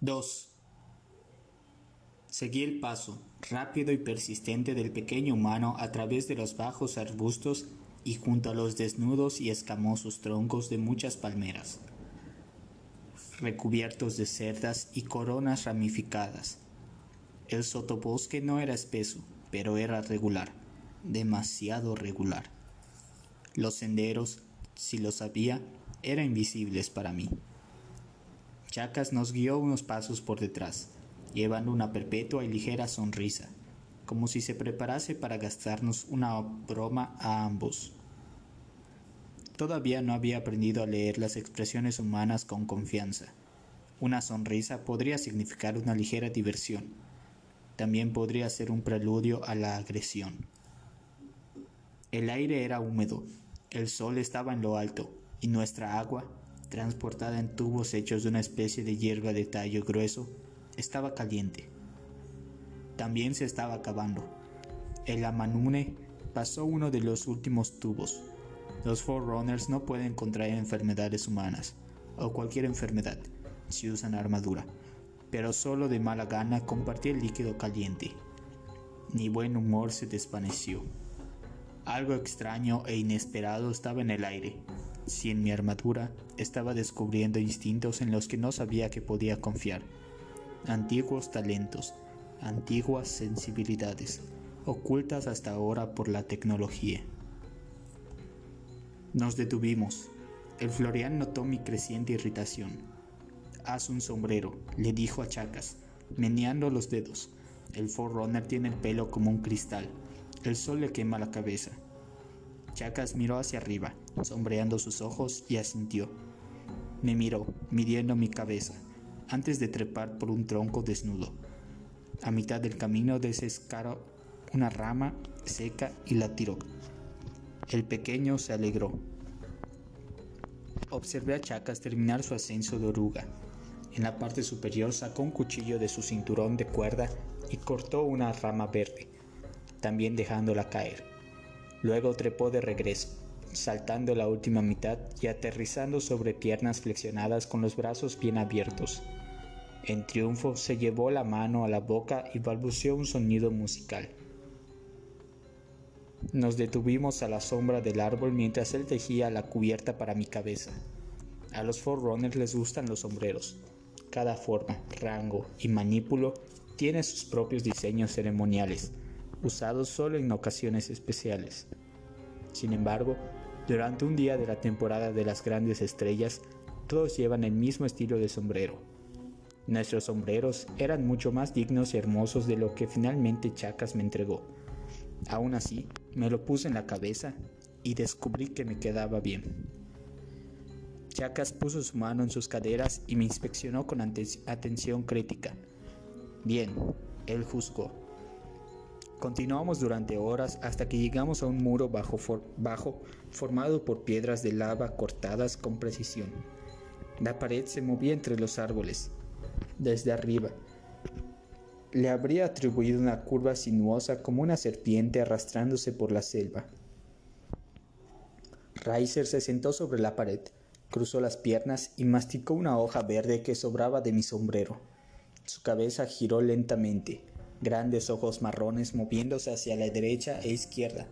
2. Seguí el paso, rápido y persistente del pequeño humano a través de los bajos arbustos y junto a los desnudos y escamosos troncos de muchas palmeras, recubiertos de cerdas y coronas ramificadas. El sotobosque no era espeso, pero era regular, demasiado regular. Los senderos, si los había, eran invisibles para mí. Chacas nos guió unos pasos por detrás, llevando una perpetua y ligera sonrisa, como si se preparase para gastarnos una broma a ambos. Todavía no había aprendido a leer las expresiones humanas con confianza. Una sonrisa podría significar una ligera diversión. También podría ser un preludio a la agresión. El aire era húmedo, el sol estaba en lo alto y nuestra agua, transportada en tubos hechos de una especie de hierba de tallo grueso, estaba caliente. También se estaba acabando. El Amanune pasó uno de los últimos tubos. Los Forerunners no pueden contraer enfermedades humanas, o cualquier enfermedad, si usan armadura, pero solo de mala gana compartí el líquido caliente. Mi buen humor se desvaneció. Algo extraño e inesperado estaba en el aire. Si en mi armadura estaba descubriendo instintos en los que no sabía que podía confiar. Antiguos talentos, antiguas sensibilidades, ocultas hasta ahora por la tecnología. Nos detuvimos. El Florian notó mi creciente irritación. Haz un sombrero, le dijo a Chacas, meneando los dedos. El Forerunner tiene el pelo como un cristal. El sol le quema la cabeza. Chacas miró hacia arriba, sombreando sus ojos y asintió. Me miró, midiendo mi cabeza, antes de trepar por un tronco desnudo. A mitad del camino desescaró una rama seca y la tiró. El pequeño se alegró. Observé a Chacas terminar su ascenso de oruga. En la parte superior sacó un cuchillo de su cinturón de cuerda y cortó una rama verde, también dejándola caer. Luego trepó de regreso, saltando la última mitad y aterrizando sobre piernas flexionadas con los brazos bien abiertos. En triunfo se llevó la mano a la boca y balbuceó un sonido musical. Nos detuvimos a la sombra del árbol mientras él tejía la cubierta para mi cabeza. A los Forerunners les gustan los sombreros. Cada forma, rango y manípulo tiene sus propios diseños ceremoniales, usados solo en ocasiones especiales. Sin embargo, durante un día de la temporada de las grandes estrellas, todos llevan el mismo estilo de sombrero. Nuestros sombreros eran mucho más dignos y hermosos de lo que finalmente Chacas me entregó. Aún así, me lo puse en la cabeza y descubrí que me quedaba bien. Chacas puso su mano en sus caderas y me inspeccionó con atención crítica. Bien, él juzgó. Continuamos durante horas hasta que llegamos a un muro bajo, formado por piedras de lava cortadas con precisión. La pared se movía entre los árboles. Desde arriba, le habría atribuido una curva sinuosa como una serpiente arrastrándose por la selva. Reiser se sentó sobre la pared, cruzó las piernas y masticó una hoja verde que sobraba de mi sombrero. Su cabeza giró lentamente, grandes ojos marrones moviéndose hacia la derecha e izquierda,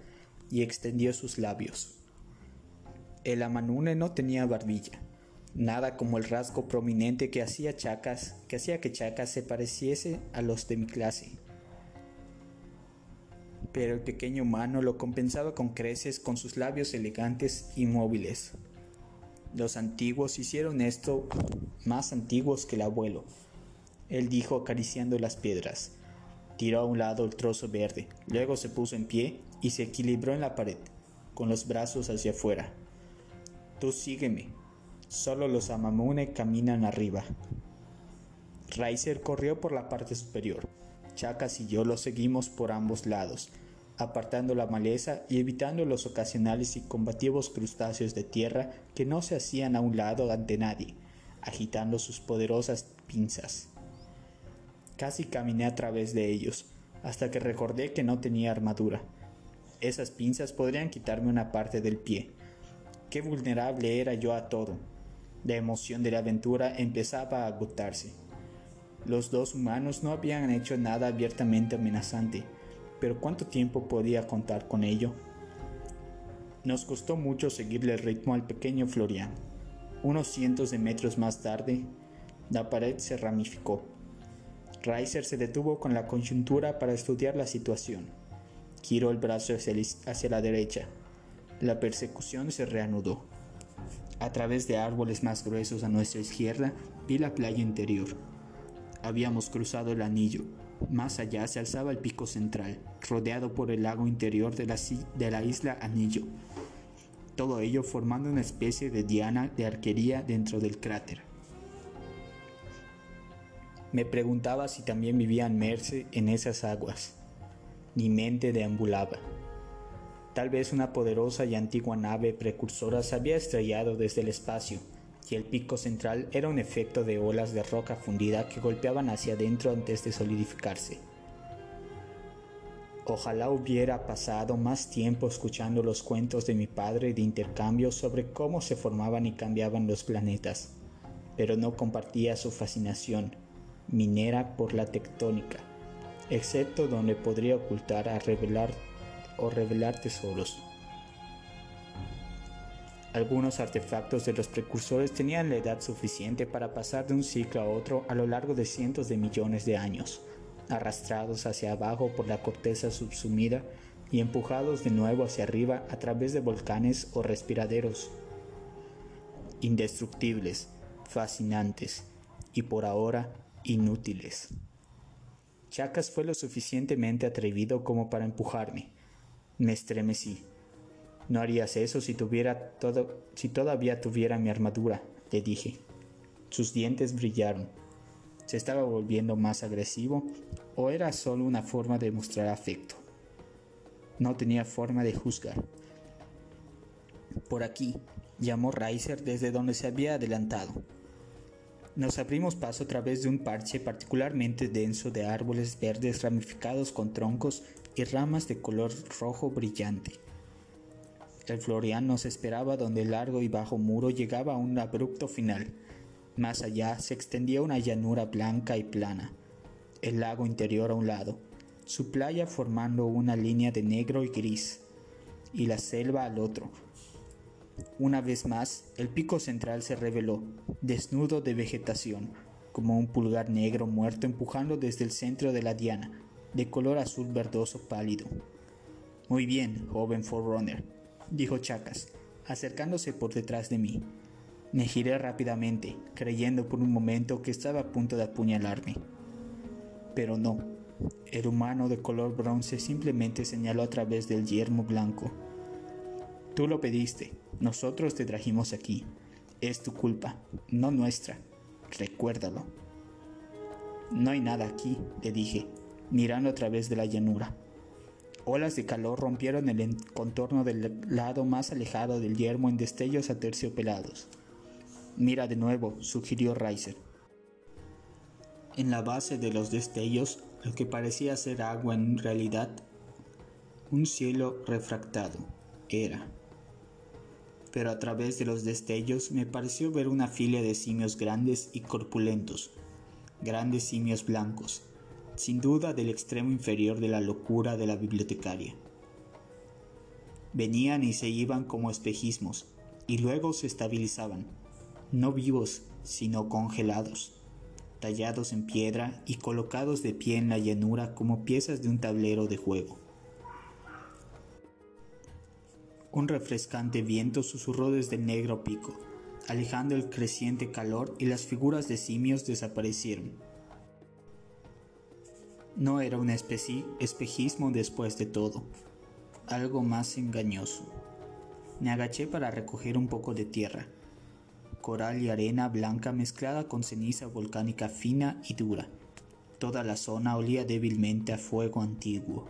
y extendió sus labios. El amanune no tenía barbilla, nada como el rasgo prominente que hacía Chacas, que hacía que Chacas se pareciese a los de mi clase. Pero el pequeño humano lo compensaba con creces con sus labios elegantes y móviles. Los antiguos hicieron esto más antiguos que el abuelo. Él dijo acariciando las piedras. Tiró a un lado el trozo verde, luego se puso en pie y se equilibró en la pared, con los brazos hacia afuera. Tú sígueme, Solo los Amamune caminan arriba. Reiser corrió por la parte superior. Chacas y yo lo seguimos por ambos lados, apartando la maleza y evitando los ocasionales y combativos crustáceos de tierra que no se hacían a un lado ante nadie, agitando sus poderosas pinzas. Casi caminé a través de ellos, hasta que recordé que no tenía armadura. Esas pinzas podrían quitarme una parte del pie. Qué vulnerable era yo a todo. La emoción de la aventura empezaba a agotarse. Los dos humanos no habían hecho nada abiertamente amenazante, pero ¿cuánto tiempo podía contar con ello? Nos costó mucho seguirle el ritmo al pequeño Florian. Unos cientos de metros más tarde, la pared se ramificó. Reiser se detuvo con la coyuntura para estudiar la situación. Giró el brazo hacia la derecha. La persecución se reanudó. A través de árboles más gruesos a nuestra izquierda, vi la playa interior. Habíamos cruzado el anillo. Más allá se alzaba el pico central, rodeado por el lago interior de la, de la isla Anillo. Todo ello formando una especie de diana de arquería dentro del cráter. Me preguntaba si también vivían Merce en esas aguas. Mi mente deambulaba. Tal vez una poderosa y antigua nave precursora se había estrellado desde el espacio, y el pico central era un efecto de olas de roca fundida que golpeaban hacia adentro antes de solidificarse. Ojalá hubiera pasado más tiempo escuchando los cuentos de mi padre de intercambio sobre cómo se formaban y cambiaban los planetas, pero no compartía su fascinación minera por la tectónica, excepto donde podría ocultar a revelar o revelar tesoros. Algunos artefactos de los precursores tenían la edad suficiente para pasar de un ciclo a otro a lo largo de cientos de millones de años, arrastrados hacia abajo por la corteza subsumida y empujados de nuevo hacia arriba a través de volcanes o respiraderos. Indestructibles, fascinantes y por ahora inútiles. Chacas fue lo suficientemente atrevido como para empujarme, me estremecí. No harías eso si tuviera todo, si todavía tuviera mi armadura, le dije. Sus dientes brillaron. ¿Se estaba volviendo más agresivo o era solo una forma de mostrar afecto? No tenía forma de juzgar. Por aquí, llamó Reiser desde donde se había adelantado. Nos abrimos paso a través de un parche particularmente denso de árboles verdes ramificados con troncos y ramas de color rojo brillante. El Florian nos esperaba donde el largo y bajo muro llegaba a un abrupto final. Más allá se extendía una llanura blanca y plana, el lago interior a un lado, su playa formando una línea de negro y gris, y la selva al otro. Una vez más, el pico central se reveló, desnudo de vegetación, como un pulgar negro muerto empujando desde el centro de la diana, de color azul verdoso pálido. Muy bien, joven Forerunner, dijo Chacas, acercándose por detrás de mí. Me giré rápidamente, creyendo por un momento que estaba a punto de apuñalarme. Pero no, el humano de color bronce simplemente señaló a través del yermo blanco. Tú lo pediste, nosotros te trajimos aquí. Es tu culpa, no nuestra. Recuérdalo. No hay nada aquí, le dije, mirando a través de la llanura. Olas de calor rompieron el contorno del lado más alejado del yermo en destellos aterciopelados. Mira de nuevo, sugirió Reiser. En la base de los destellos, lo que parecía ser agua en realidad, un cielo refractado, era. Pero a través de los destellos me pareció ver una fila de simios grandes y corpulentos, grandes simios blancos, sin duda del extremo inferior de la locura de la bibliotecaria. Venían y se iban como espejismos, y luego se estabilizaban, no vivos, sino congelados, tallados en piedra y colocados de pie en la llanura como piezas de un tablero de juego. Un refrescante viento susurró desde el negro pico, alejando el creciente calor y las figuras de simios desaparecieron no era un espejismo después de todo, algo más engañoso. Me agaché para recoger un poco de tierra, coral y arena blanca mezclada con ceniza volcánica fina y dura. Toda la zona olía débilmente a fuego antiguo.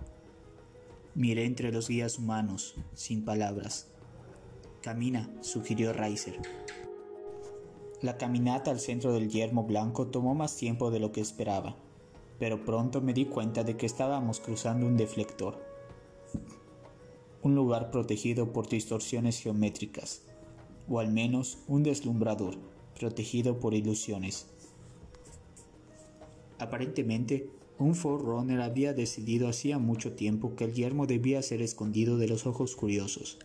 Miré entre los guías humanos, sin palabras. Camina, sugirió Reiser. La caminata al centro del yermo blanco tomó más tiempo de lo que esperaba pero pronto me di cuenta de que estábamos cruzando un deflector, un lugar protegido por distorsiones geométricas, o al menos un deslumbrador protegido por ilusiones. Aparentemente, un Forerunner había decidido hacía mucho tiempo que el yermo debía ser escondido de los ojos curiosos.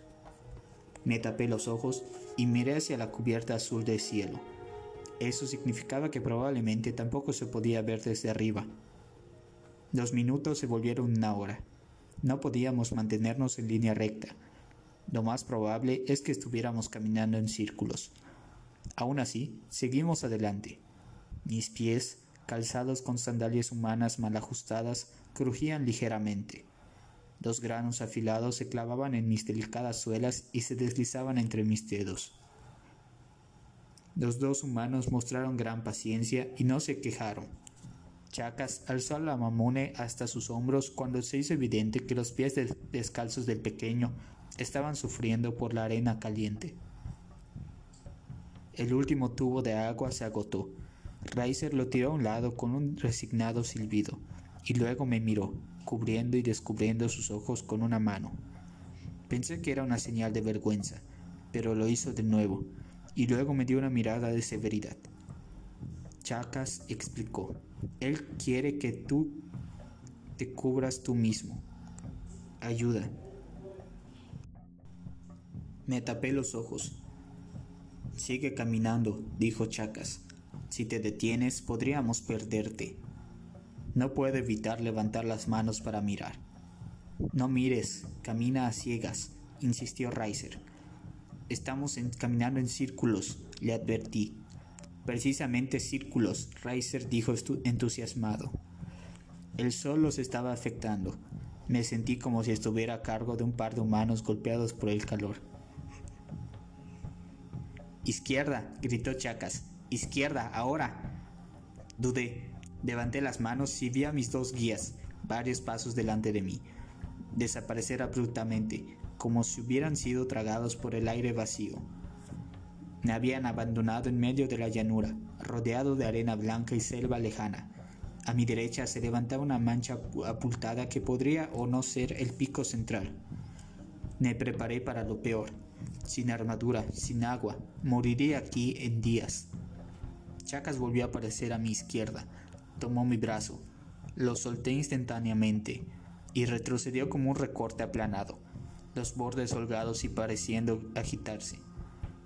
Me tapé los ojos y miré hacia la cubierta azul del cielo. Eso significaba que probablemente tampoco se podía ver desde arriba. Los minutos se volvieron una hora. No podíamos mantenernos en línea recta. Lo más probable es que estuviéramos caminando en círculos. Aún así, seguimos adelante. Mis pies calzados con sandalias humanas mal ajustadas, crujían ligeramente. Dos granos afilados se clavaban en mis delicadas suelas y se deslizaban entre mis dedos. Los dos humanos mostraron gran paciencia y no se quejaron. Chacas alzó la mamone hasta sus hombros cuando se hizo evidente que los pies descalzos del pequeño estaban sufriendo por la arena caliente. El último tubo de agua se agotó Riser lo tiró a un lado con un resignado silbido, y luego me miró, cubriendo y descubriendo sus ojos con una mano. Pensé que era una señal de vergüenza, pero lo hizo de nuevo, y luego me dio una mirada de severidad. Chacas explicó, él quiere que tú te cubras tú mismo. Ayuda. Me tapé los ojos. Sigue caminando, dijo Chacas. Si te detienes, podríamos perderte. No puedo evitar levantar las manos para mirar. No mires, camina a ciegas, insistió Reiser. Estamos caminando en círculos, le advertí. Precisamente círculos, Reiser dijo entusiasmado. El sol los estaba afectando. Me sentí como si estuviera a cargo de un par de humanos golpeados por el calor. Izquierda, gritó Chacas. Izquierda, ahora. Dudé. Levanté las manos y vi a mis dos guías, varios pasos delante de mí, desaparecer abruptamente, como si hubieran sido tragados por el aire vacío. Me habían abandonado en medio de la llanura, rodeado de arena blanca y selva lejana. A mi derecha se levantaba una mancha apultada que podría o no ser el pico central. Me preparé para lo peor. Sin armadura, sin agua, moriría aquí en días. Chacas volvió a aparecer a mi izquierda. Tomó mi brazo. Lo solté instantáneamente y retrocedió como un recorte aplanado, los bordes holgados y pareciendo agitarse.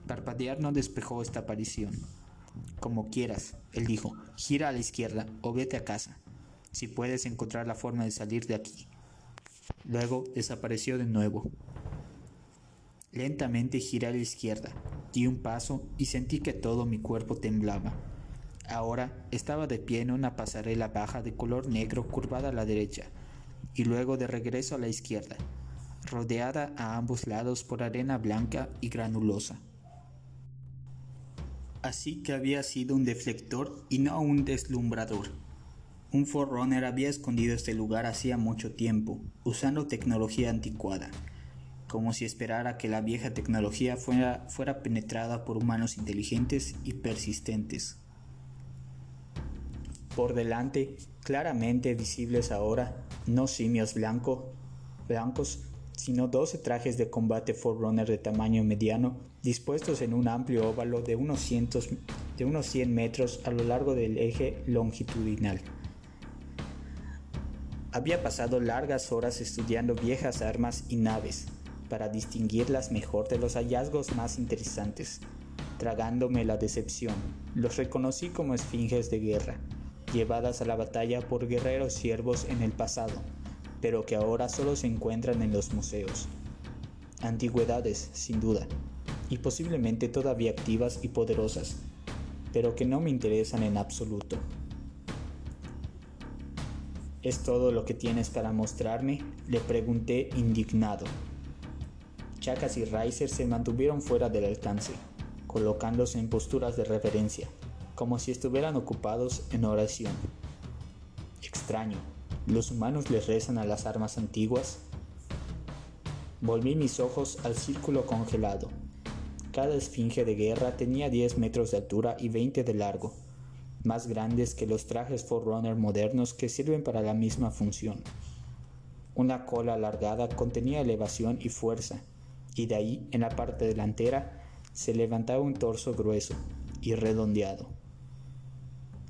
Parpadear no despejó esta aparición. Como quieras, él dijo, gira a la izquierda o vete a casa, si puedes encontrar la forma de salir de aquí. Luego desapareció de nuevo. Lentamente giré a la izquierda, di un paso y sentí que todo mi cuerpo temblaba. Ahora estaba de pie en una pasarela baja de color negro curvada a la derecha y luego de regreso a la izquierda, rodeada a ambos lados por arena blanca y granulosa. Así que había sido un deflector y no un deslumbrador. Un Forerunner había escondido este lugar hacía mucho tiempo, usando tecnología anticuada, como si esperara que la vieja tecnología fuera, fuera penetrada por humanos inteligentes y persistentes. Por delante, claramente visibles ahora, no simios blanco, blancos, sino doce trajes de combate Forerunner de tamaño mediano, dispuestos en un amplio óvalo de unos, cientos, de unos 100 metros a lo largo del eje longitudinal. Había pasado largas horas estudiando viejas armas y naves, para distinguirlas mejor de los hallazgos más interesantes. Tragándome la decepción, los reconocí como esfinges de guerra, llevadas a la batalla por guerreros siervos en el pasado, pero que ahora solo se encuentran en los museos. Antigüedades, sin duda, y posiblemente todavía activas y poderosas, pero que no me interesan en absoluto. ¿Es todo lo que tienes para mostrarme? Le pregunté indignado. Chacas y Riser se mantuvieron fuera del alcance, colocándose en posturas de reverencia como si estuvieran ocupados en oración. Extraño, ¿los humanos les rezan a las armas antiguas? Volví mis ojos al círculo congelado. Cada esfinge de guerra tenía 10 metros de altura y 20 de largo, más grandes que los trajes Forerunner modernos que sirven para la misma función. Una cola alargada contenía elevación y fuerza, y de ahí, en la parte delantera, se levantaba un torso grueso y redondeado.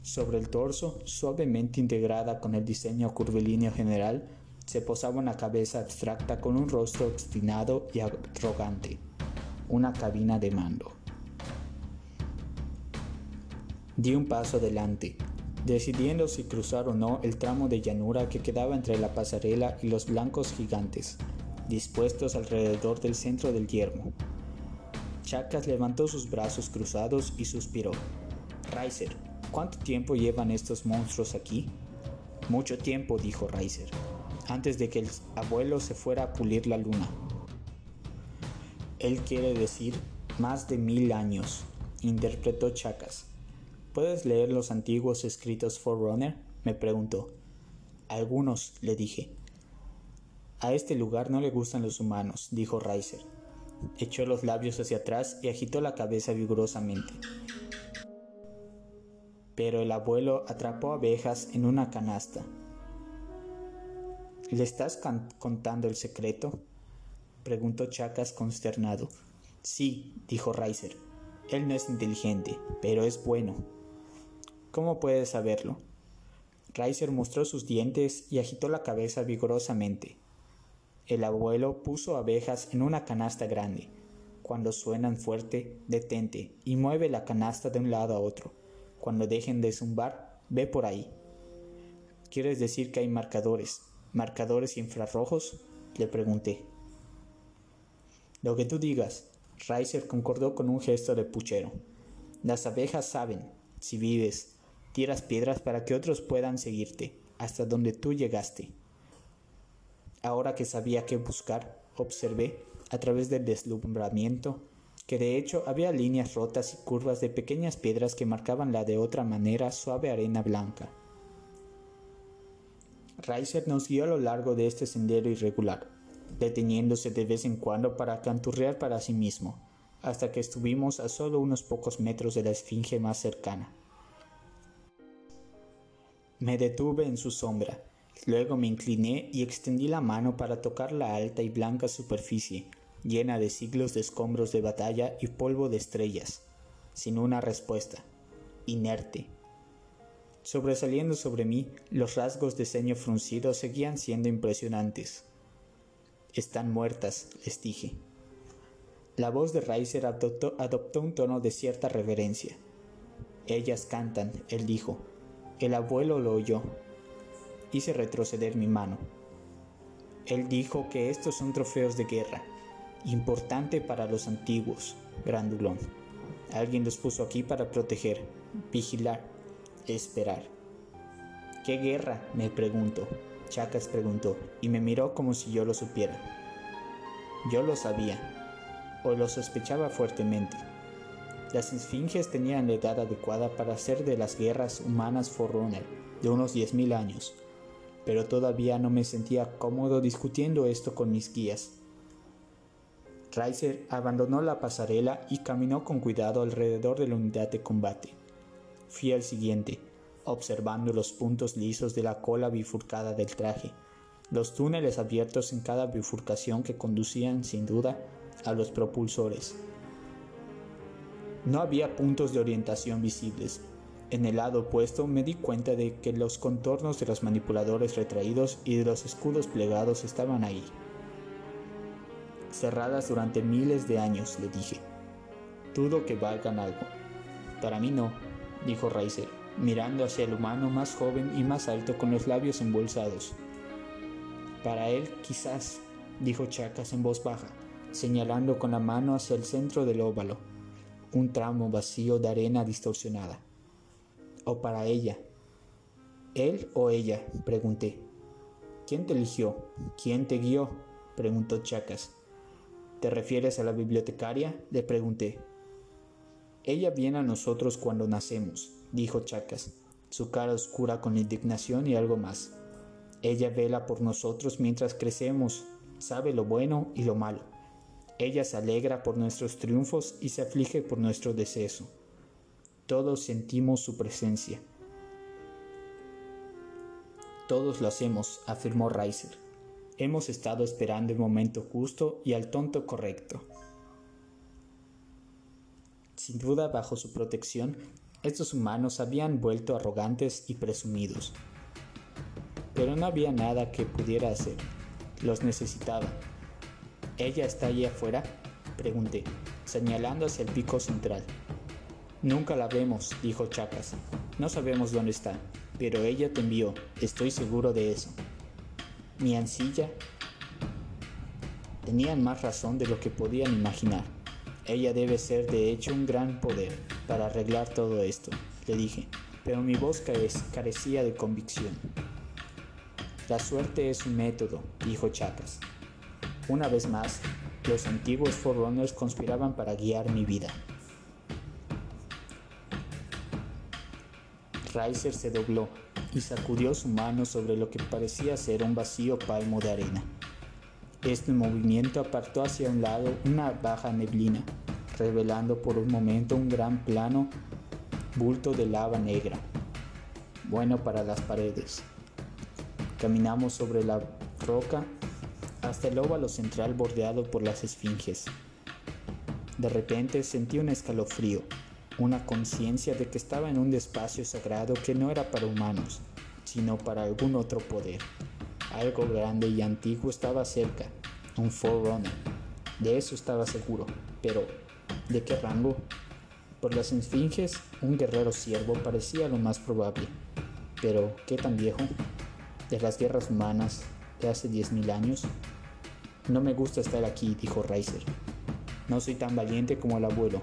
Sobre el torso, suavemente integrada con el diseño curvilíneo general, se posaba una cabeza abstracta con un rostro obstinado y arrogante, una cabina de mando. Di un paso adelante, decidiendo si cruzar o no el tramo de llanura que quedaba entre la pasarela y los blancos gigantes, dispuestos alrededor del centro del yermo. Chacas levantó sus brazos cruzados y suspiró. Riser, ¿cuánto tiempo llevan estos monstruos aquí? Mucho tiempo, dijo Riser antes de que el abuelo se fuera a pulir la luna. Él quiere decir más de mil años, interpretó Chacas. ¿Puedes leer los antiguos escritos Forerunner? me preguntó. Algunos, le dije. A este lugar no le gustan los humanos, dijo Riser. Echó los labios hacia atrás y agitó la cabeza vigorosamente. Pero el abuelo atrapó abejas en una canasta ¿Le estás contando el secreto? preguntó Chacas consternado. Sí, dijo Riser. Él no es inteligente, pero es bueno. ¿Cómo puedes saberlo? Riser mostró sus dientes y agitó la cabeza vigorosamente. El abuelo puso abejas en una canasta grande. Cuando suenan fuerte, detente y mueve la canasta de un lado a otro. Cuando dejen de zumbar, ve por ahí. ¿Quieres decir que hay marcadores? marcadores infrarrojos? Le pregunté. Lo que tú digas. Riser concordó con un gesto de puchero. Las abejas saben, si vives, tiras piedras para que otros puedan seguirte, hasta donde tú llegaste. Ahora que sabía qué buscar, observé, a través del deslumbramiento, que de hecho había líneas rotas y curvas de pequeñas piedras que marcaban la de otra manera suave arena blanca. Reiser nos guió a lo largo de este sendero irregular, deteniéndose de vez en cuando para canturrear para sí mismo, hasta que estuvimos a solo unos pocos metros de la esfinge más cercana. Me detuve en su sombra, luego me incliné y extendí la mano para tocar la alta y blanca superficie, llena de siglos de escombros de batalla y polvo de estrellas, sin una respuesta, inerte, Sobresaliendo sobre mí, los rasgos de ceño fruncido seguían siendo impresionantes. Están muertas, les dije. La voz de Reiser adoptó, adoptó un tono de cierta reverencia. Ellas cantan, él dijo. El abuelo lo oyó. Hice retroceder mi mano. Él dijo que estos son trofeos de guerra, importante para los antiguos, grandulón. Alguien los puso aquí para proteger, vigilar, esperar. ¿Qué guerra? me pregunto. Chacas preguntó, y me miró como si yo lo supiera. Yo lo sabía, o lo sospechaba fuertemente. Las esfinges tenían la edad adecuada para ser de las guerras humanas Forerunner, de unos 10.000 años, pero todavía no me sentía cómodo discutiendo esto con mis guías. Reiser abandonó la pasarela y caminó con cuidado alrededor de la unidad de combate. Fui al siguiente, observando los puntos lisos de la cola bifurcada del traje, los túneles abiertos en cada bifurcación que conducían, sin duda, a los propulsores. No había puntos de orientación visibles. En el lado opuesto me di cuenta de que los contornos de los manipuladores retraídos y de los escudos plegados estaban ahí. Cerradas durante miles de años, le dije. Dudo que valgan algo. Para mí no, dijo Reiser, mirando hacia el humano más joven y más alto con los labios embolsados. Para él, quizás, dijo Chacas en voz baja, señalando con la mano hacia el centro del óvalo, un tramo vacío de arena distorsionada. O para ella. ¿Él o ella? pregunté. ¿Quién te eligió? ¿Quién te guió? preguntó Chacas. ¿Te refieres a la bibliotecaria? le pregunté. Ella viene a nosotros cuando nacemos, dijo Chacas, su cara oscura con indignación y algo más. Ella vela por nosotros mientras crecemos, sabe lo bueno y lo malo. Ella se alegra por nuestros triunfos y se aflige por nuestro deceso. Todos sentimos su presencia. Todos lo hacemos, afirmó Reiser. Hemos estado esperando el momento justo y al tonto correcto. Sin duda, bajo su protección, Estos humanos habían vuelto arrogantes y presumidos. Pero no había nada que pudiera hacer. Los necesitaba. ¿Ella está allí afuera? Pregunté, señalando hacia el pico central. Nunca la vemos, dijo Chacas. No sabemos dónde está, pero ella te envió, estoy seguro de eso. Mi ancilla tenían más razón de lo que podían imaginar. Ella debe ser de hecho un gran poder para arreglar todo esto, le dije, pero mi voz carecía de convicción. La suerte es un método, dijo Chacas. Una vez más, los antiguos Forerunners conspiraban para guiar mi vida. Riser se dobló y sacudió su mano sobre lo que parecía ser un vacío palmo de arena. Este movimiento apartó hacia un lado una baja neblina, revelando por un momento un gran plano bulto de lava negra, bueno para las paredes. Caminamos sobre la roca hasta el óvalo central bordeado por las esfinges. De repente sentí un escalofrío, una conciencia de que estaba en un espacio sagrado que no era para humanos, sino para algún otro poder. Algo grande y antiguo estaba cerca, un Forerunner. De eso estaba seguro, pero ¿de qué rango? Por las esfinges, un guerrero siervo parecía lo más probable. Pero, ¿qué tan viejo? De las guerras humanas de hace 10.000 años. No me gusta estar aquí, dijo Riser. No soy tan valiente como el abuelo.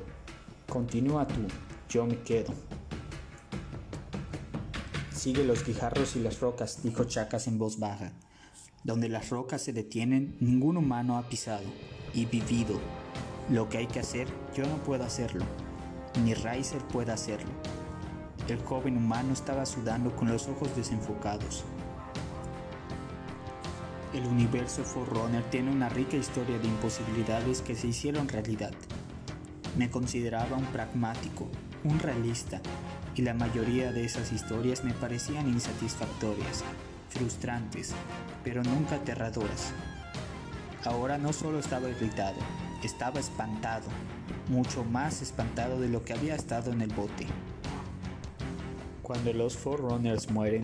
Continúa tú, yo me quedo. Sigue los guijarros y las rocas, dijo Chacas en voz baja. Donde las rocas se detienen, ningún humano ha pisado y vivido. Lo que hay que hacer, yo no puedo hacerlo, ni Riser puede hacerlo. El joven humano estaba sudando con los ojos desenfocados. El universo Forerunner tiene una rica historia de imposibilidades que se hicieron realidad. Me consideraba un pragmático, un realista, y la mayoría de esas historias me parecían insatisfactorias, frustrantes, pero nunca aterradoras. Ahora no solo estaba irritado, estaba espantado, mucho más espantado de lo que había estado en el bote. Cuando los Forerunners mueren,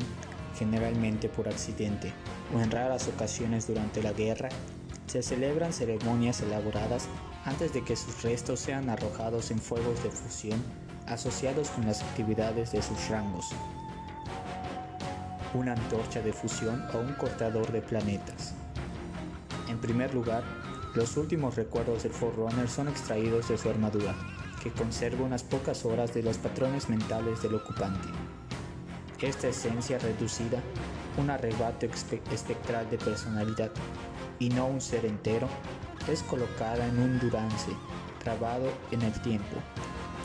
generalmente por accidente o en raras ocasiones durante la guerra, se celebran ceremonias elaboradas antes de que sus restos sean arrojados en fuegos de fusión asociados con las actividades de sus rangos. Una antorcha de fusión o un cortador de planetas. En primer lugar, los últimos recuerdos del Forerunner son extraídos de su armadura, que conserva unas pocas horas de los patrones mentales del ocupante. Esta esencia reducida, un arrebato espectral de personalidad, y no un ser entero, es colocada en un durance, grabado en el tiempo,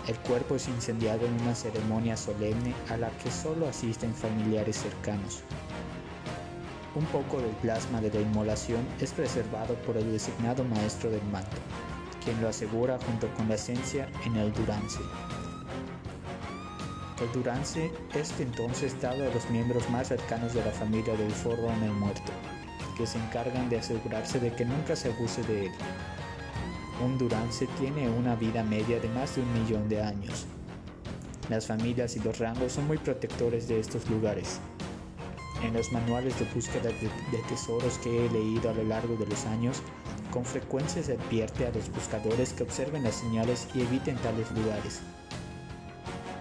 el cuerpo es incendiado en una ceremonia solemne a la que solo asisten familiares cercanos. Un poco del plasma de la inmolación es preservado por el designado maestro del manto, quien lo asegura junto con la esencia en el durance. El durance es entonces dado a los miembros más cercanos de la familia del el muerto, que se encargan de asegurarse de que nunca se abuse de él un Durance tiene una vida media de más de un millón de años. Las familias y los rangos son muy protectores de estos lugares. En los manuales de búsqueda de, tesoros que he leído a lo largo de los años, con frecuencia se advierte a los buscadores que observen las señales y eviten tales lugares.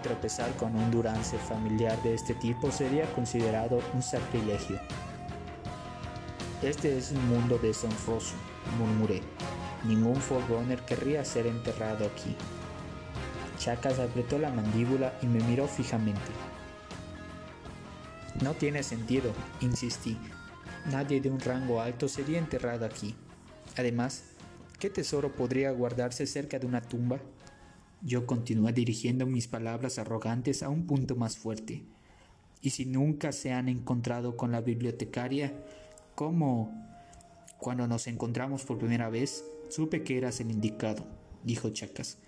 Tropezar con un Durance familiar de este tipo sería considerado un sacrilegio. Este es un mundo deshonroso, murmuré. Ningún Forerunner querría ser enterrado aquí. Chacas apretó la mandíbula y me miró fijamente. No tiene sentido, insistí. Nadie de un rango alto sería enterrado aquí. Además, ¿qué tesoro podría guardarse cerca de una tumba? Yo continué dirigiendo mis palabras arrogantes a un punto más fuerte. ¿Y si nunca se han encontrado con la bibliotecaria? ¿Cómo? Cuando nos encontramos por primera vez, Supe que eras el indicado, dijo Chacas.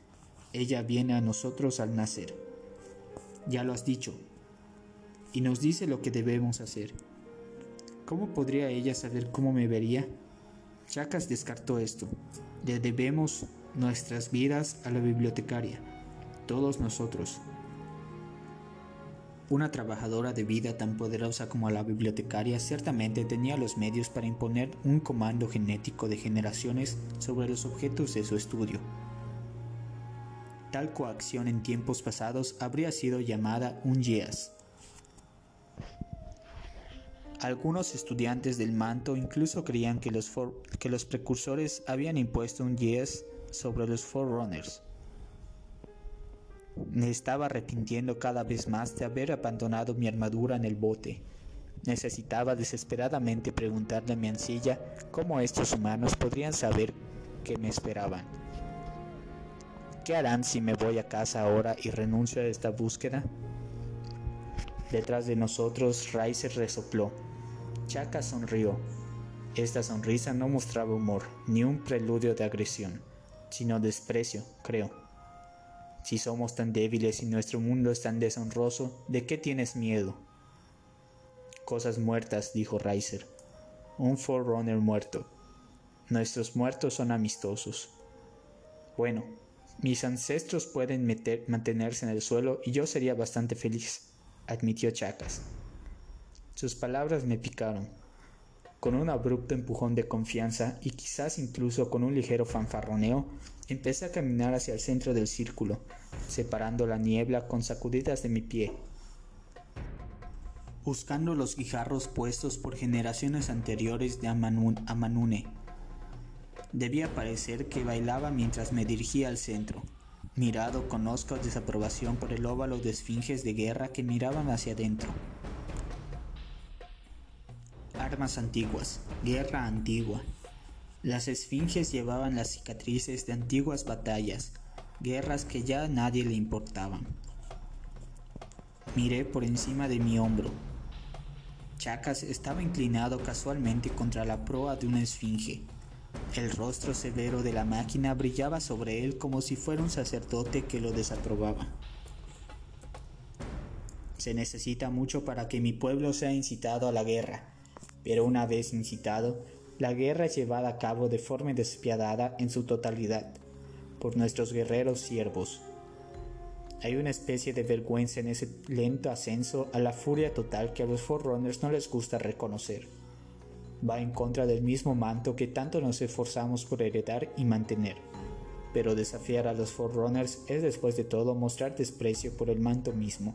Ella viene a nosotros al nacer. Ya lo has dicho. Y nos dice lo que debemos hacer. ¿Cómo podría ella saber cómo me vería? Chacas descartó esto. Le debemos nuestras vidas a la bibliotecaria. Todos nosotros. Una trabajadora de vida tan poderosa como la bibliotecaria ciertamente tenía los medios para imponer un comando genético de generaciones sobre los objetos de su estudio. Tal coacción en tiempos pasados habría sido llamada un yes. Algunos estudiantes del manto incluso creían que los, que los precursores habían impuesto un yes sobre los Forerunners. Me estaba arrepintiendo cada vez más de haber abandonado mi armadura en el bote. Necesitaba desesperadamente preguntarle a mi ancilla cómo estos humanos podrían saber que me esperaban. ¿Qué harán si me voy a casa ahora y renuncio a esta búsqueda? Detrás de nosotros, Riser resopló. Chaka sonrió. Esta sonrisa no mostraba humor, ni un preludio de agresión, sino desprecio, creo. Si somos tan débiles y nuestro mundo es tan deshonroso, ¿de qué tienes miedo? Cosas muertas, dijo Riser. Un Forerunner muerto. Nuestros muertos son amistosos. Bueno, mis ancestros pueden mantenerse en el suelo y yo sería bastante feliz, admitió Chacas. Sus palabras me picaron. Con un abrupto empujón de confianza y quizás incluso con un ligero fanfarroneo, empecé a caminar hacia el centro del círculo, separando la niebla con sacudidas de mi pie. Buscando los guijarros puestos por generaciones anteriores de Amanune. Debía parecer que bailaba mientras me dirigía al centro, mirado con osca desaprobación por el óvalo de esfinges de guerra que miraban hacia adentro armas antiguas, guerra antigua. Las esfinges llevaban las cicatrices de antiguas batallas, guerras que ya a nadie le importaban. Miré por encima de mi hombro. Chacas estaba inclinado casualmente contra la proa de una esfinge. El rostro severo de la máquina brillaba sobre él como si fuera un sacerdote que lo desaprobaba. Se necesita mucho para que mi pueblo sea incitado a la guerra, pero una vez incitado, la guerra llevada a cabo de forma despiadada en su totalidad por nuestros guerreros siervos. Hay una especie de vergüenza en ese lento ascenso a la furia total que a los Forerunners no les gusta reconocer. Va en contra del mismo manto que tanto nos esforzamos por heredar y mantener. Pero desafiar a los Forerunners es después de todo mostrar desprecio por el manto mismo.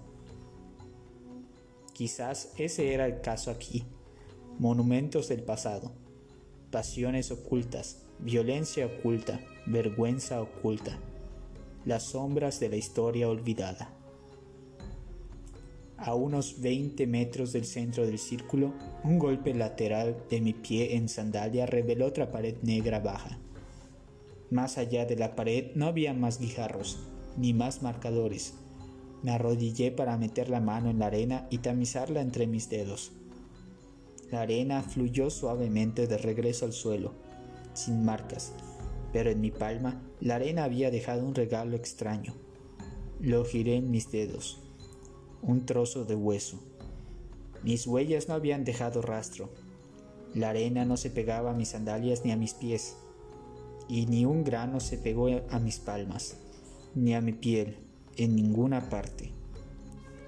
Quizás ese era el caso aquí monumentos del pasado, pasiones ocultas, violencia oculta, vergüenza oculta, las sombras de la historia olvidada. A unos 20 metros del centro del círculo, un golpe lateral de mi pie en sandalia reveló otra pared negra baja. Más allá de la pared no había más guijarros, ni más marcadores. Me arrodillé para meter la mano en la arena y tamizarla entre mis dedos. La arena fluyó suavemente de regreso al suelo, sin marcas, pero en mi palma la arena había dejado un regalo extraño. Lo giré en mis dedos, un trozo de hueso. Mis huellas no habían dejado rastro. La arena no se pegaba a mis sandalias ni a mis pies, y ni un grano se pegó a mis palmas, ni a mi piel, en ninguna parte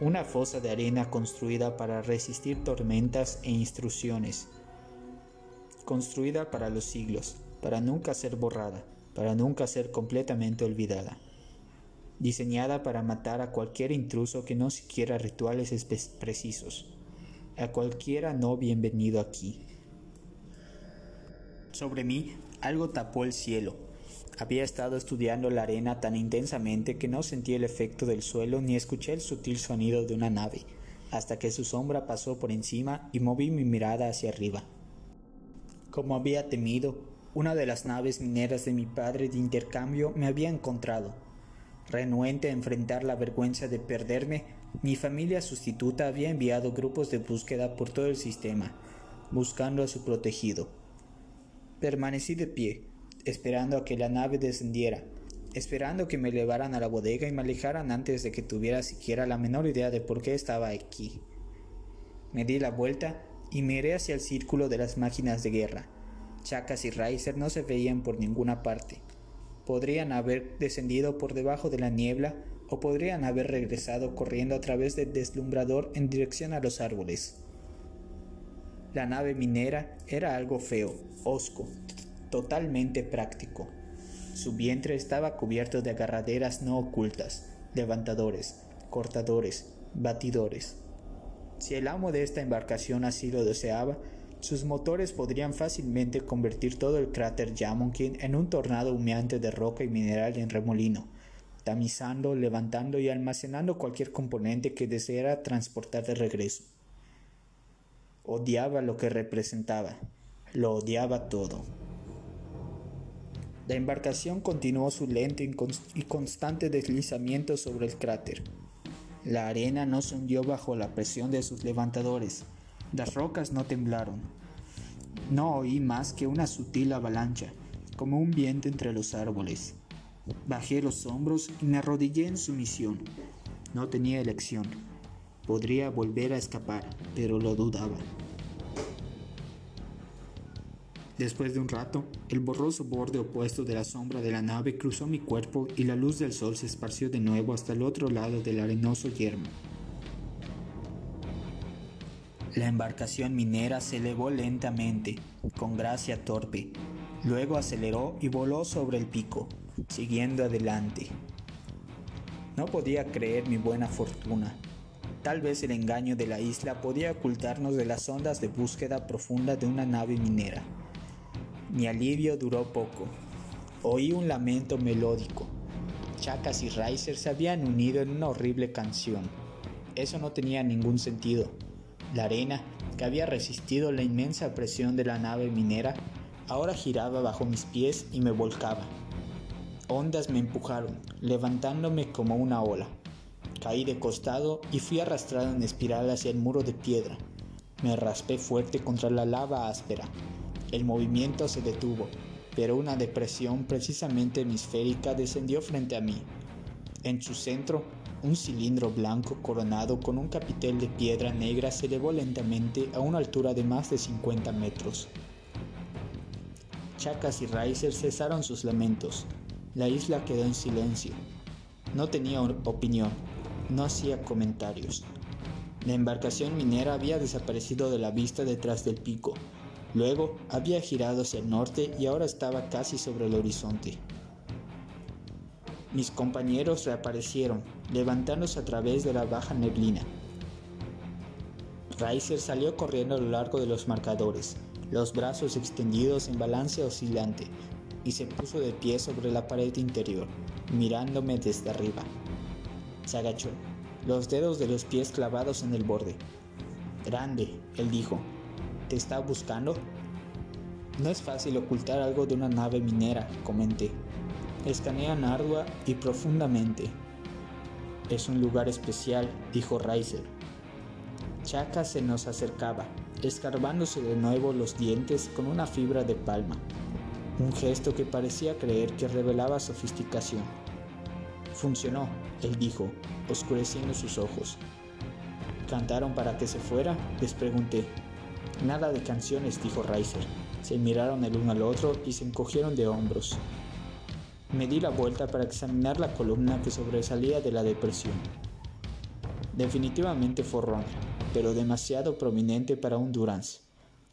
una fosa de arena construida para resistir tormentas e instrucciones, construida para los siglos, para nunca ser borrada, para nunca ser completamente olvidada, diseñada para matar a cualquier intruso que no siquiera rituales precisos, a cualquiera no bienvenido aquí. Sobre mí algo tapó el cielo, había estado estudiando la arena tan intensamente que no sentí el efecto del suelo ni escuché el sutil sonido de una nave, hasta que su sombra pasó por encima y moví mi mirada hacia arriba. Como había temido, una de las naves mineras de mi padre de intercambio me había encontrado. Renuente a enfrentar la vergüenza de perderme, mi familia sustituta había enviado grupos de búsqueda por todo el sistema, buscando a su protegido. Permanecí de pie, esperando a que la nave descendiera, esperando que me llevaran a la bodega y me alejaran antes de que tuviera siquiera la menor idea de por qué estaba aquí. Me di la vuelta y miré hacia el círculo de las máquinas de guerra. Chacas y Riser no se veían por ninguna parte. podrían haber descendido por debajo de la niebla o podrían haber regresado corriendo a través del deslumbrador en dirección a los árboles. La nave minera era algo feo, hosco, totalmente práctico. Su vientre estaba cubierto de agarraderas no ocultas, levantadores, cortadores, batidores. Si el amo de esta embarcación así lo deseaba, sus motores podrían fácilmente convertir todo el cráter Yamonkin en un tornado humeante de roca y mineral en remolino, tamizando, levantando y almacenando cualquier componente que deseara transportar de regreso. Odiaba lo que representaba, lo odiaba todo. La embarcación continuó su lento y constante deslizamiento sobre el cráter. La arena no se hundió bajo la presión de sus levantadores. Las rocas no temblaron. No oí más que una sutil avalancha, como un viento entre los árboles. Bajé los hombros y me arrodillé en sumisión. No tenía elección. Podría volver a escapar, pero lo dudaba. Después de un rato, el borroso borde opuesto de la sombra de la nave cruzó mi cuerpo y la luz del sol se esparció de nuevo hasta el otro lado del arenoso yermo. La embarcación minera se elevó lentamente, con gracia torpe. Luego aceleró y voló sobre el pico, siguiendo adelante. No podía creer mi buena fortuna. Tal vez el engaño de la isla podía ocultarnos de las ondas de búsqueda profunda de una nave minera. Mi alivio duró poco. Oí un lamento melódico. Chacas y Riser se habían unido en una horrible canción. Eso no tenía ningún sentido. La arena, que había resistido la inmensa presión de la nave minera, ahora giraba bajo mis pies y me volcaba. Ondas me empujaron, levantándome como una ola. Caí de costado y fui arrastrado en espiral hacia el muro de piedra. Me raspé fuerte contra la lava áspera. El movimiento se detuvo, pero una depresión precisamente hemisférica descendió frente a mí. En su centro, un cilindro blanco coronado con un capitel de piedra negra se elevó lentamente a una altura de más de 50 metros. Chacas y Riser cesaron sus lamentos. La isla quedó en silencio. No tenía opinión, no hacía comentarios. La embarcación minera había desaparecido de la vista detrás del pico. Luego había girado hacia el norte y ahora estaba casi sobre el horizonte. Mis compañeros reaparecieron, levantándose a través de la baja neblina. Riser salió corriendo a lo largo de los marcadores, los brazos extendidos en balance oscilante, y se puso de pie sobre la pared interior, mirándome desde arriba. Se agachó, los dedos de los pies clavados en el borde. Grande, él dijo. ¿Te está buscando? No es fácil ocultar algo de una nave minera, comenté. Escanean ardua y profundamente. Es un lugar especial, dijo Riser. Chaka se nos acercaba, escarbándose de nuevo los dientes con una fibra de palma, un gesto que parecía creer que revelaba sofisticación. Funcionó, él dijo, oscureciendo sus ojos. ¿Cantaron para que se fuera? Les pregunté. Nada de canciones, dijo Riser. Se miraron el uno al otro y se encogieron de hombros. Me di la vuelta para examinar la columna que sobresalía de la depresión. Definitivamente forrón, pero demasiado prominente para un Durance.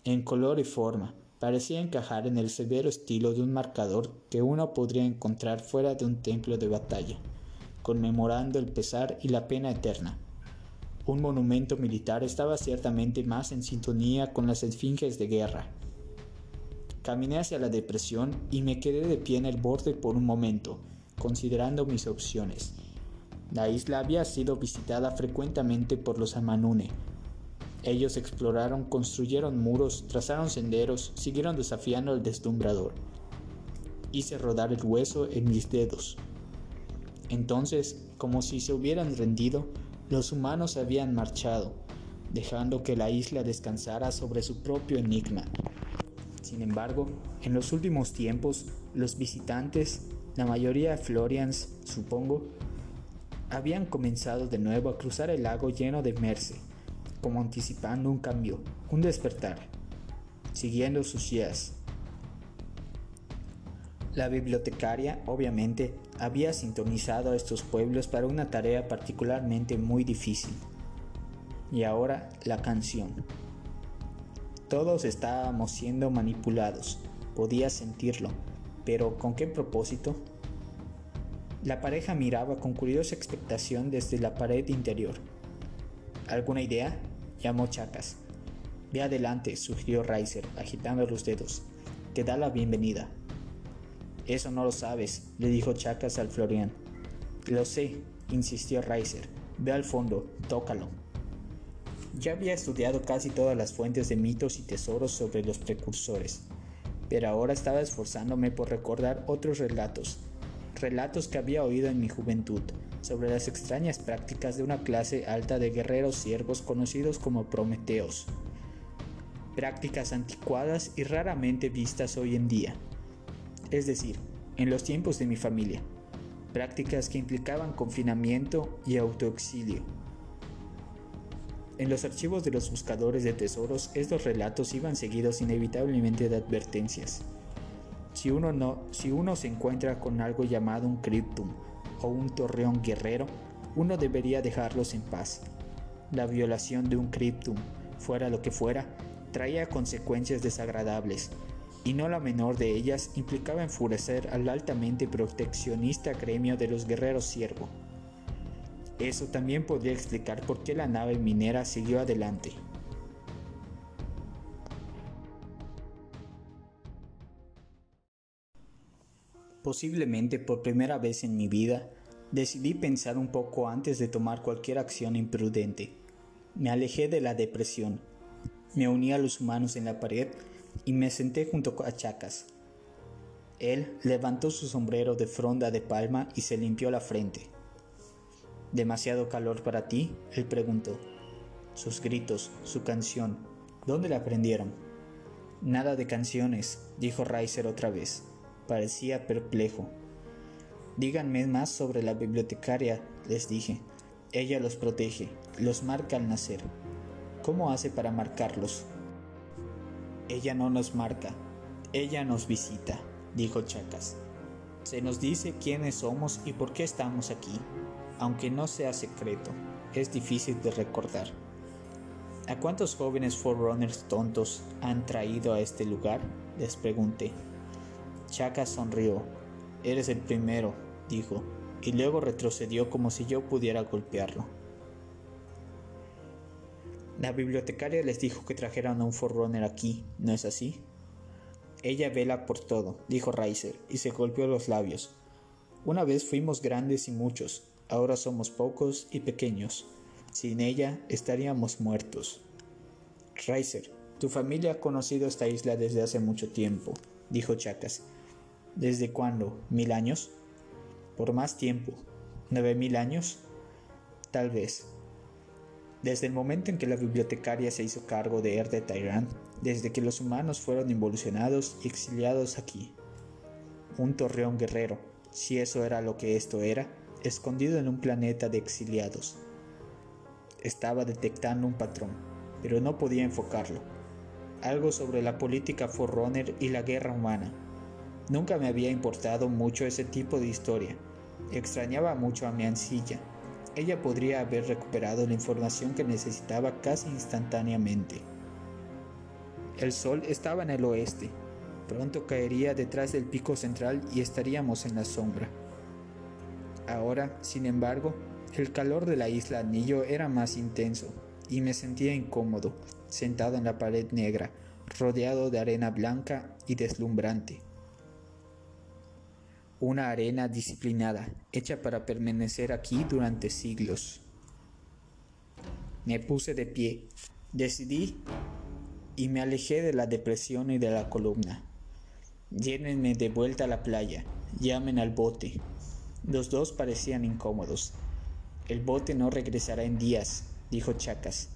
En color y forma, parecía encajar en el severo estilo de un marcador que uno podría encontrar fuera de un templo de batalla, conmemorando el pesar y la pena eterna. Un monumento militar estaba ciertamente más en sintonía con las esfinges de guerra. Caminé hacia la depresión y me quedé de pie en el borde por un momento, considerando mis opciones. La isla había sido visitada frecuentemente por los Amanune, ellos exploraron, construyeron muros, trazaron senderos, siguieron desafiando el deslumbrador. Hice rodar el hueso en mis dedos. Entonces, como si se hubieran rendido, los humanos habían marchado, dejando que la isla descansara sobre su propio enigma. Sin embargo, en los últimos tiempos, los visitantes, la mayoría Florians, supongo, habían comenzado de nuevo a cruzar el lago lleno de merce como anticipando un cambio, un despertar, siguiendo sus ideas. La bibliotecaria, obviamente, había sintonizado a estos pueblos para una tarea particularmente muy difícil. Y ahora la canción. Todos estábamos siendo manipulados, podía sentirlo, pero ¿con qué propósito? La pareja miraba con curiosa expectación desde la pared interior. ¿Alguna idea? llamó Chacas. Ve adelante, sugirió Reiser, agitando los dedos. Te da la bienvenida. Eso no lo sabes, le dijo Chacas al Florian. Lo sé, insistió Reiser. Ve al fondo, tócalo. Ya había estudiado casi todas las fuentes de mitos y tesoros sobre los precursores, pero ahora estaba esforzándome por recordar otros relatos, relatos que había oído en mi juventud, sobre las extrañas prácticas de una clase alta de guerreros siervos conocidos como prometeos. Prácticas anticuadas y raramente vistas hoy en día es decir, en los tiempos de mi familia, prácticas que implicaban confinamiento y autoexilio. En los archivos de los buscadores de tesoros, estos relatos iban seguidos inevitablemente de advertencias. Si uno, no, si uno se encuentra con algo llamado un cryptum o un torreón guerrero, uno debería dejarlos en paz. La violación de un cryptum, fuera lo que fuera, traía consecuencias desagradables, y no la menor de ellas implicaba enfurecer al altamente proteccionista gremio de los guerreros siervo. Eso también podría explicar por qué la nave minera siguió adelante. Posiblemente por primera vez en mi vida, decidí pensar un poco antes de tomar cualquier acción imprudente. Me alejé de la depresión. Me uní a los humanos en la pared y me senté junto a Chacas. Él levantó su sombrero de fronda de palma y se limpió la frente. ¿Demasiado calor para ti? Él preguntó. Sus gritos, su canción, ¿dónde la aprendieron? Nada de canciones, dijo Reiser otra vez. Parecía perplejo. Díganme más sobre la bibliotecaria, les dije. Ella los protege, los marca al nacer. ¿Cómo hace para marcarlos? Ella no nos marca, ella nos visita, dijo Chacas. Se nos dice quiénes somos y por qué estamos aquí, aunque no sea secreto, es difícil de recordar. ¿A cuántos jóvenes Forerunners tontos han traído a este lugar? les pregunté. Chacas sonrió. Eres el primero, dijo, y luego retrocedió como si yo pudiera golpearlo. La bibliotecaria les dijo que trajeran a un Forerunner aquí, ¿no es así? Ella vela por todo, dijo Reiser, y se golpeó los labios. Una vez fuimos grandes y muchos, ahora somos pocos y pequeños. Sin ella estaríamos muertos. Reiser, tu familia ha conocido esta isla desde hace mucho tiempo, dijo Chacas. ¿Desde cuándo? ¿Mil años? Por más tiempo. ¿Nueve mil años? Tal vez. Desde el momento en que la bibliotecaria se hizo cargo de Erde Tyrant, desde que los humanos fueron involucionados y exiliados aquí. Un torreón guerrero, si eso era lo que esto era, escondido en un planeta de exiliados. Estaba detectando un patrón, pero no podía enfocarlo. Algo sobre la política Forerunner y la guerra humana. Nunca me había importado mucho ese tipo de historia. Extrañaba mucho a mi ancilla, ella podría haber recuperado la información que necesitaba casi instantáneamente. El sol estaba en el oeste. Pronto caería detrás del pico central y estaríamos en la sombra. Ahora, sin embargo, el calor de la isla Anillo era más intenso y me sentía incómodo, sentado en la pared negra, rodeado de arena blanca y deslumbrante una arena disciplinada, hecha para permanecer aquí durante siglos. Me puse de pie, decidí y me alejé de la depresión y de la columna. Llénenme de vuelta a la playa, llamen al bote. Los dos parecían incómodos. El bote no regresará en días, dijo Chacas.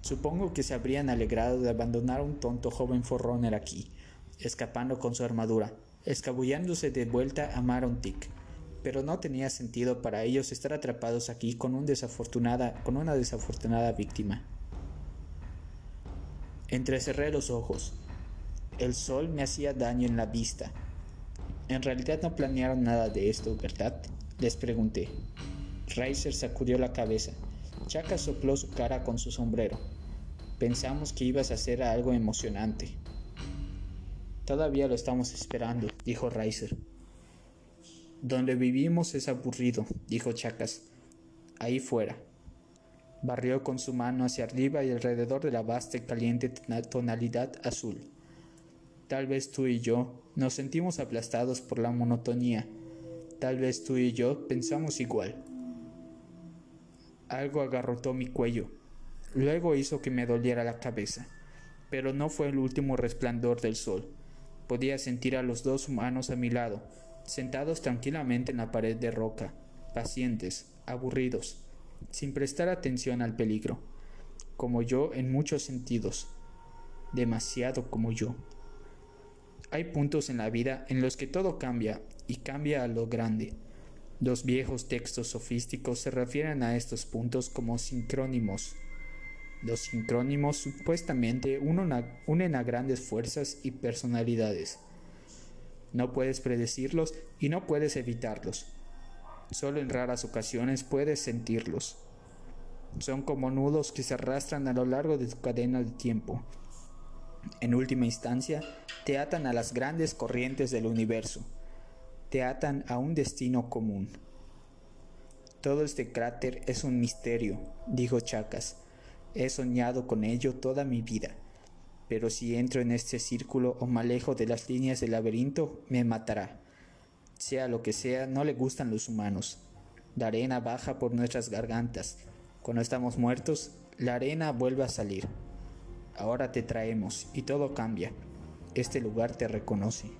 Supongo que se habrían alegrado de abandonar a un tonto joven forroner aquí, escapando con su armadura escabullándose de vuelta a Marontic, pero no tenía sentido para ellos estar atrapados aquí con, un desafortunada, con una desafortunada víctima. Entrecerré los ojos. El sol me hacía daño en la vista. En realidad no planearon nada de esto, ¿verdad? Les pregunté. Riser sacudió la cabeza. Chaka sopló su cara con su sombrero. Pensamos que ibas a hacer algo emocionante. Todavía lo estamos esperando, dijo Riser. Donde vivimos es aburrido, dijo Chacas. Ahí fuera. Barrió con su mano hacia arriba y alrededor de la vasta y caliente tonalidad azul. Tal vez tú y yo nos sentimos aplastados por la monotonía. Tal vez tú y yo pensamos igual. Algo agarrotó mi cuello. Luego hizo que me doliera la cabeza. Pero no fue el último resplandor del sol. Podía sentir a los dos humanos a mi lado, sentados tranquilamente en la pared de roca, pacientes, aburridos, sin prestar atención al peligro, como yo en muchos sentidos, demasiado como yo. Hay puntos en la vida en los que todo cambia y cambia a lo grande. Los viejos textos sofísticos se refieren a estos puntos como sincrónimos los sincrónimos supuestamente unen a grandes fuerzas y personalidades. No puedes predecirlos y no puedes evitarlos. Solo en raras ocasiones puedes sentirlos. Son como nudos que se arrastran a lo largo de tu cadena de tiempo. En última instancia, te atan a las grandes corrientes del universo. Te atan a un destino común. Todo este cráter es un misterio, dijo Chacas He soñado con ello toda mi vida, pero si entro en este círculo o me alejo de las líneas del laberinto, me matará. Sea lo que sea, no le gustan los humanos. La arena baja por nuestras gargantas. Cuando estamos muertos, la arena vuelve a salir. Ahora te traemos y todo cambia. Este lugar te reconoce.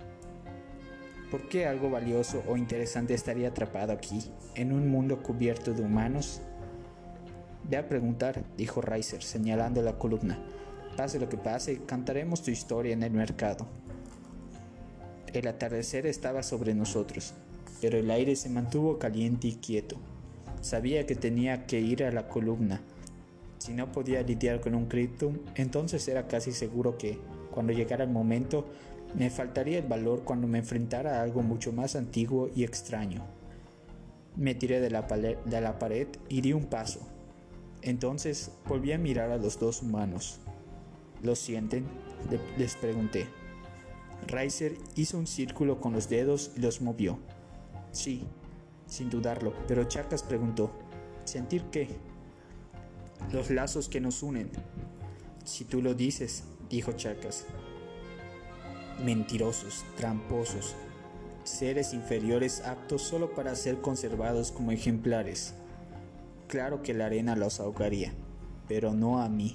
¿Por qué algo valioso o interesante estaría atrapado aquí, en un mundo cubierto de humanos? Ve a preguntar, dijo Riser, señalando la columna. Pase lo que pase, cantaremos tu historia en el mercado. El atardecer estaba sobre nosotros, pero el aire se mantuvo caliente y quieto. Sabía que tenía que ir a la columna. Si no podía lidiar con un criptum, entonces era casi seguro que, cuando llegara el momento, me faltaría el valor cuando me enfrentara a algo mucho más antiguo y extraño. Me tiré de la, de la pared y di un paso, entonces volví a mirar a los dos humanos. ¿Lo sienten? les pregunté. Riser hizo un círculo con los dedos y los movió. Sí, sin dudarlo, pero Chacas preguntó, ¿sentir qué? Los lazos que nos unen. Si tú lo dices, dijo Chacas. Mentirosos, tramposos, seres inferiores aptos solo para ser conservados como ejemplares. Claro que la arena los ahogaría, pero no a mí.